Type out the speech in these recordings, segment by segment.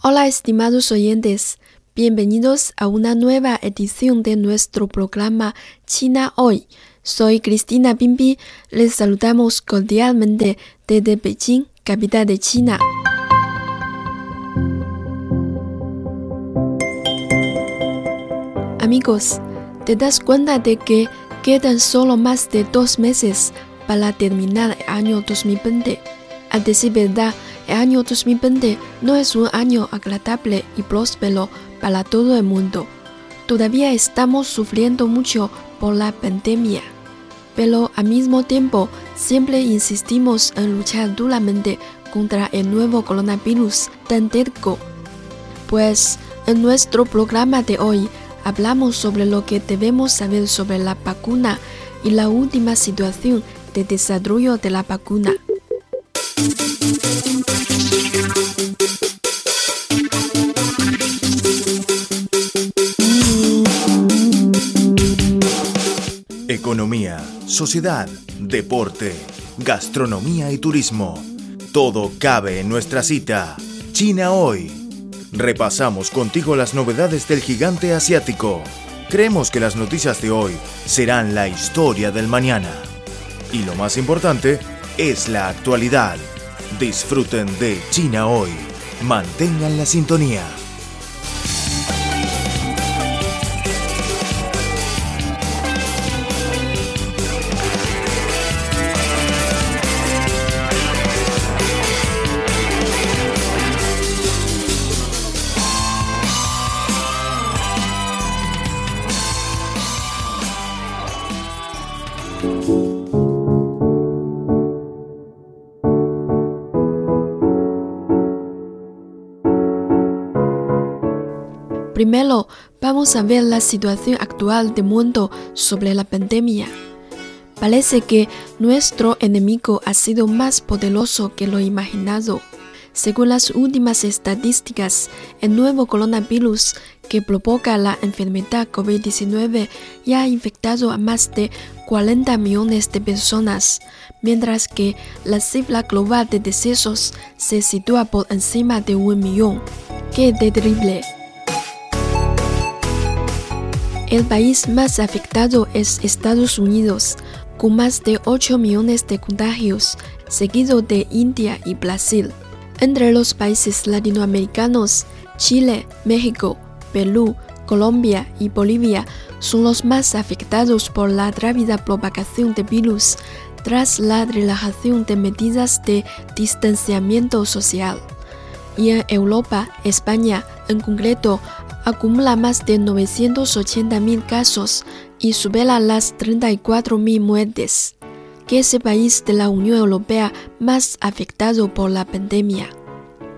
Hola estimados oyentes, bienvenidos a una nueva edición de nuestro programa China Hoy. Soy Cristina Bimbi, les saludamos cordialmente desde Beijing, capital de China. Amigos, ¿te das cuenta de que quedan solo más de dos meses para terminar el año 2020? A decir verdad, el año 2020 no es un año agradable y próspero para todo el mundo. Todavía estamos sufriendo mucho por la pandemia. Pero al mismo tiempo, siempre insistimos en luchar duramente contra el nuevo coronavirus terco. Pues en nuestro programa de hoy hablamos sobre lo que debemos saber sobre la vacuna y la última situación de desarrollo de la vacuna. Economía, sociedad, deporte, gastronomía y turismo. Todo cabe en nuestra cita. China hoy. Repasamos contigo las novedades del gigante asiático. Creemos que las noticias de hoy serán la historia del mañana. Y lo más importante es la actualidad. Disfruten de China hoy. Mantengan la sintonía. Primero, vamos a ver la situación actual del mundo sobre la pandemia. Parece que nuestro enemigo ha sido más poderoso que lo imaginado. Según las últimas estadísticas, el nuevo coronavirus que provoca la enfermedad COVID-19 ya ha infectado a más de 40 millones de personas, mientras que la cifra global de decesos se sitúa por encima de un millón. ¡Qué terrible! El país más afectado es Estados Unidos, con más de 8 millones de contagios, seguido de India y Brasil. Entre los países latinoamericanos, Chile, México, Perú, Colombia y Bolivia son los más afectados por la rápida propagación del virus tras la relajación de medidas de distanciamiento social. Y en Europa, España en concreto acumula más de 980.000 casos y supera las 34.000 muertes, que es el país de la Unión Europea más afectado por la pandemia.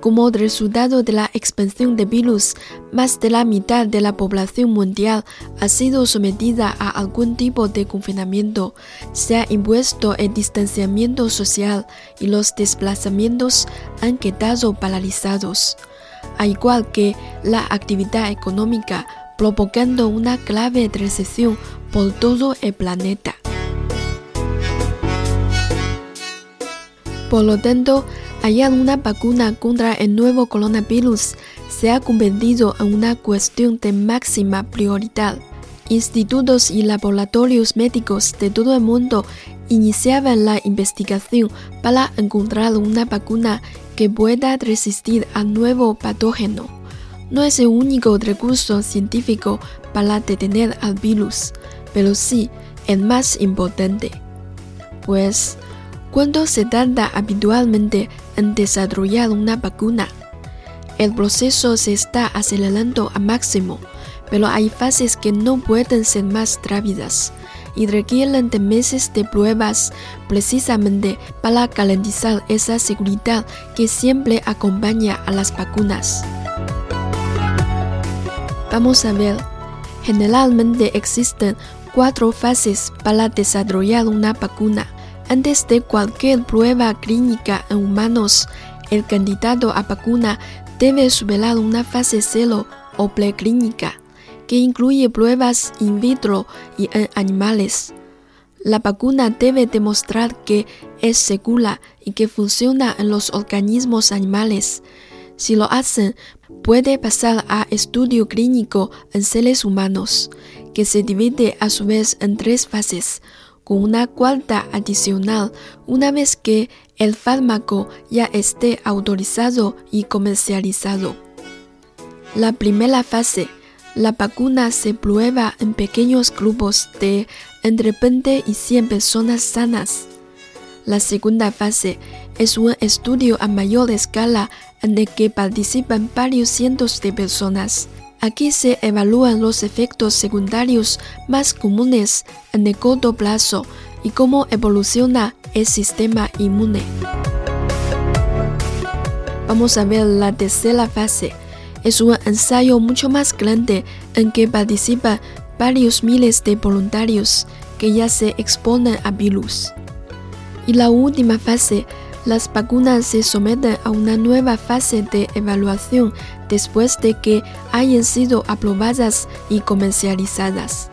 Como resultado de la expansión del virus, más de la mitad de la población mundial ha sido sometida a algún tipo de confinamiento, se ha impuesto el distanciamiento social y los desplazamientos han quedado paralizados al igual que la actividad económica, provocando una clave recesión por todo el planeta. Por lo tanto, hallar una vacuna contra el nuevo coronavirus se ha convertido en una cuestión de máxima prioridad. Institutos y laboratorios médicos de todo el mundo iniciaban la investigación para encontrar una vacuna que pueda resistir al nuevo patógeno. No es el único recurso científico para detener al virus, pero sí el más importante. Pues, ¿cuánto se tarda habitualmente en desarrollar una vacuna? El proceso se está acelerando a máximo, pero hay fases que no pueden ser más rápidas y requieren de meses de pruebas precisamente para garantizar esa seguridad que siempre acompaña a las vacunas. Vamos a ver, generalmente existen cuatro fases para desarrollar una vacuna. Antes de cualquier prueba clínica en humanos, el candidato a vacuna debe superar una fase cero o preclínica, que incluye pruebas in vitro y en animales. La vacuna debe demostrar que es segura y que funciona en los organismos animales. Si lo hacen, puede pasar a estudio clínico en seres humanos, que se divide a su vez en tres fases, con una cuarta adicional una vez que el fármaco ya esté autorizado y comercializado. La primera fase, la vacuna se prueba en pequeños grupos de entre 20 y 100 personas sanas. La segunda fase es un estudio a mayor escala en el que participan varios cientos de personas. Aquí se evalúan los efectos secundarios más comunes en el corto plazo y cómo evoluciona el sistema inmune. Vamos a ver la tercera fase. Es un ensayo mucho más grande en que participan varios miles de voluntarios que ya se exponen a virus. Y la última fase, las vacunas se someten a una nueva fase de evaluación después de que hayan sido aprobadas y comercializadas.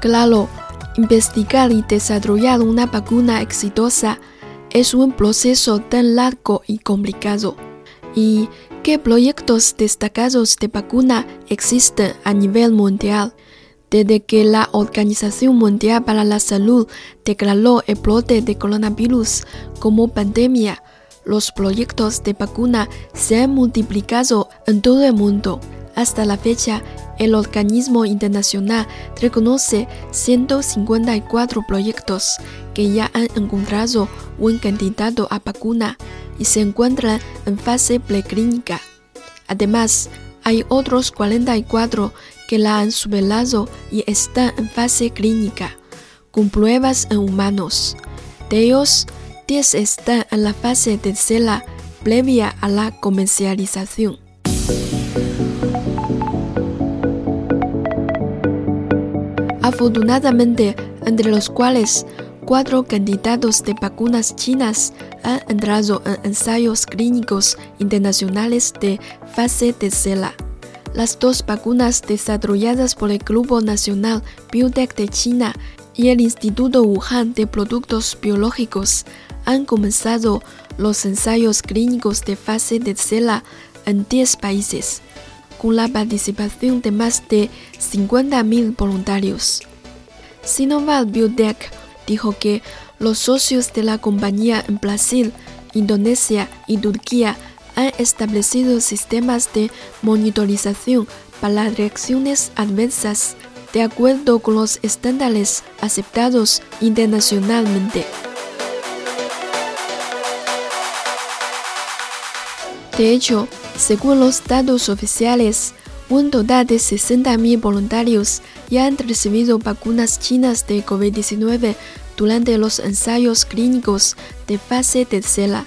Claro, investigar y desarrollar una vacuna exitosa es un proceso tan largo y complicado. ¿Y qué proyectos destacados de vacuna existen a nivel mundial? Desde que la Organización Mundial para la Salud declaró el brote de coronavirus como pandemia, los proyectos de vacuna se han multiplicado en todo el mundo. Hasta la fecha, el organismo internacional reconoce 154 proyectos que ya han encontrado un candidato a vacuna y se encuentran en fase preclínica. Además, hay otros 44 que la han superado y están en fase clínica, con pruebas en humanos. De ellos, 10 están en la fase tercera previa a la comercialización. Afortunadamente, entre los cuales cuatro candidatos de vacunas chinas han entrado en ensayos clínicos internacionales de fase tercera. Las dos vacunas desarrolladas por el Grupo Nacional Biotech de China y el Instituto Wuhan de Productos Biológicos han comenzado los ensayos clínicos de fase tercera en 10 países, con la participación de más de 50.000 voluntarios. Sinovac Biotech dijo que los socios de la compañía en Brasil, Indonesia y Turquía han establecido sistemas de monitorización para reacciones adversas de acuerdo con los estándares aceptados internacionalmente. De hecho, según los datos oficiales, un total de 60.000 voluntarios ya han recibido vacunas chinas de COVID-19 durante los ensayos clínicos de fase tercera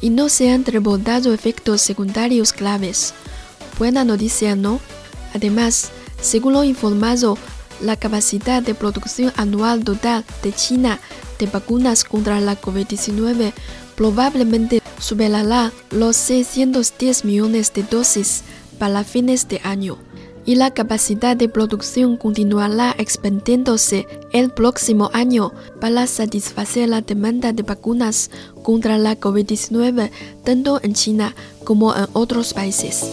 y no se han reportado efectos secundarios claves. Buena noticia, ¿no? Además, según lo informado, la capacidad de producción anual total de China de vacunas contra la COVID-19 probablemente superará los 610 millones de dosis para fines de año y la capacidad de producción continuará expandiéndose el próximo año para satisfacer la demanda de vacunas contra la COVID-19 tanto en China como en otros países.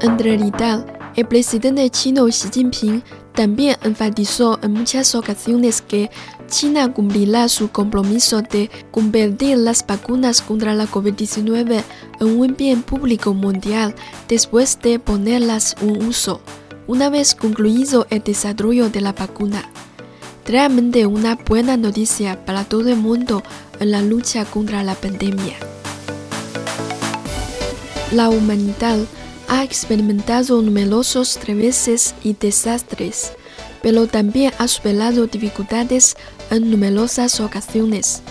En realidad, el presidente chino Xi Jinping también enfatizó en muchas ocasiones que China cumplirá su compromiso de convertir las vacunas contra la COVID-19 en un bien público mundial después de ponerlas en uso, una vez concluido el desarrollo de la vacuna. Realmente una buena noticia para todo el mundo en la lucha contra la pandemia. La humanidad ha experimentado numerosos reveses y desastres pero también ha superado dificultades en numerosas ocasiones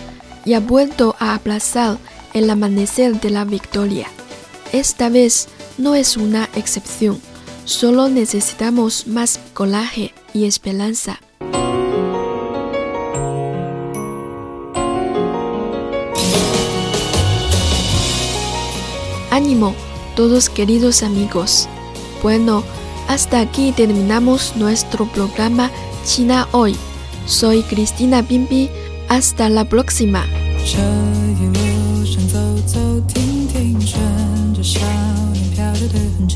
y ha vuelto a aplazar el amanecer de la victoria. Esta vez no es una excepción, solo necesitamos más coraje y esperanza. Ánimo, todos queridos amigos. Bueno, hasta aquí terminamos nuestro programa China Hoy. Soy Cristina Bimbi. Hasta la próxima. 这一路上走走停停，顺着少年漂流的痕迹，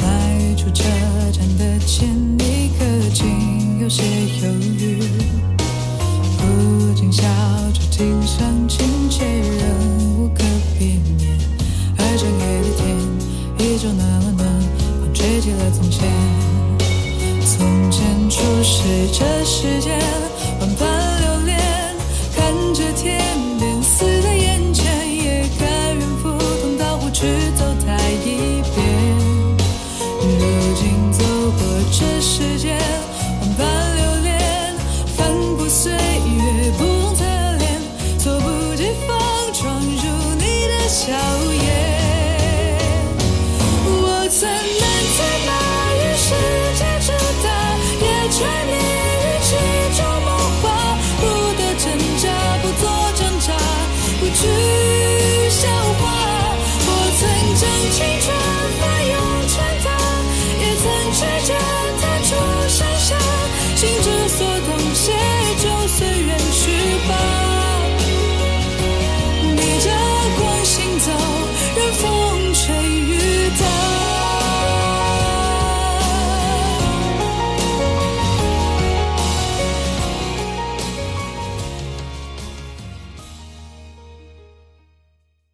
迈出车站的前一刻，竟有些犹豫。不禁笑着听上亲 从前初识这世间，万般流连，看着天边似在眼前，也甘愿赴汤蹈火去走它一遍。如今走过这世间，万般流连，翻过岁月不同侧脸，猝不及防闯入你的笑颜。我曾。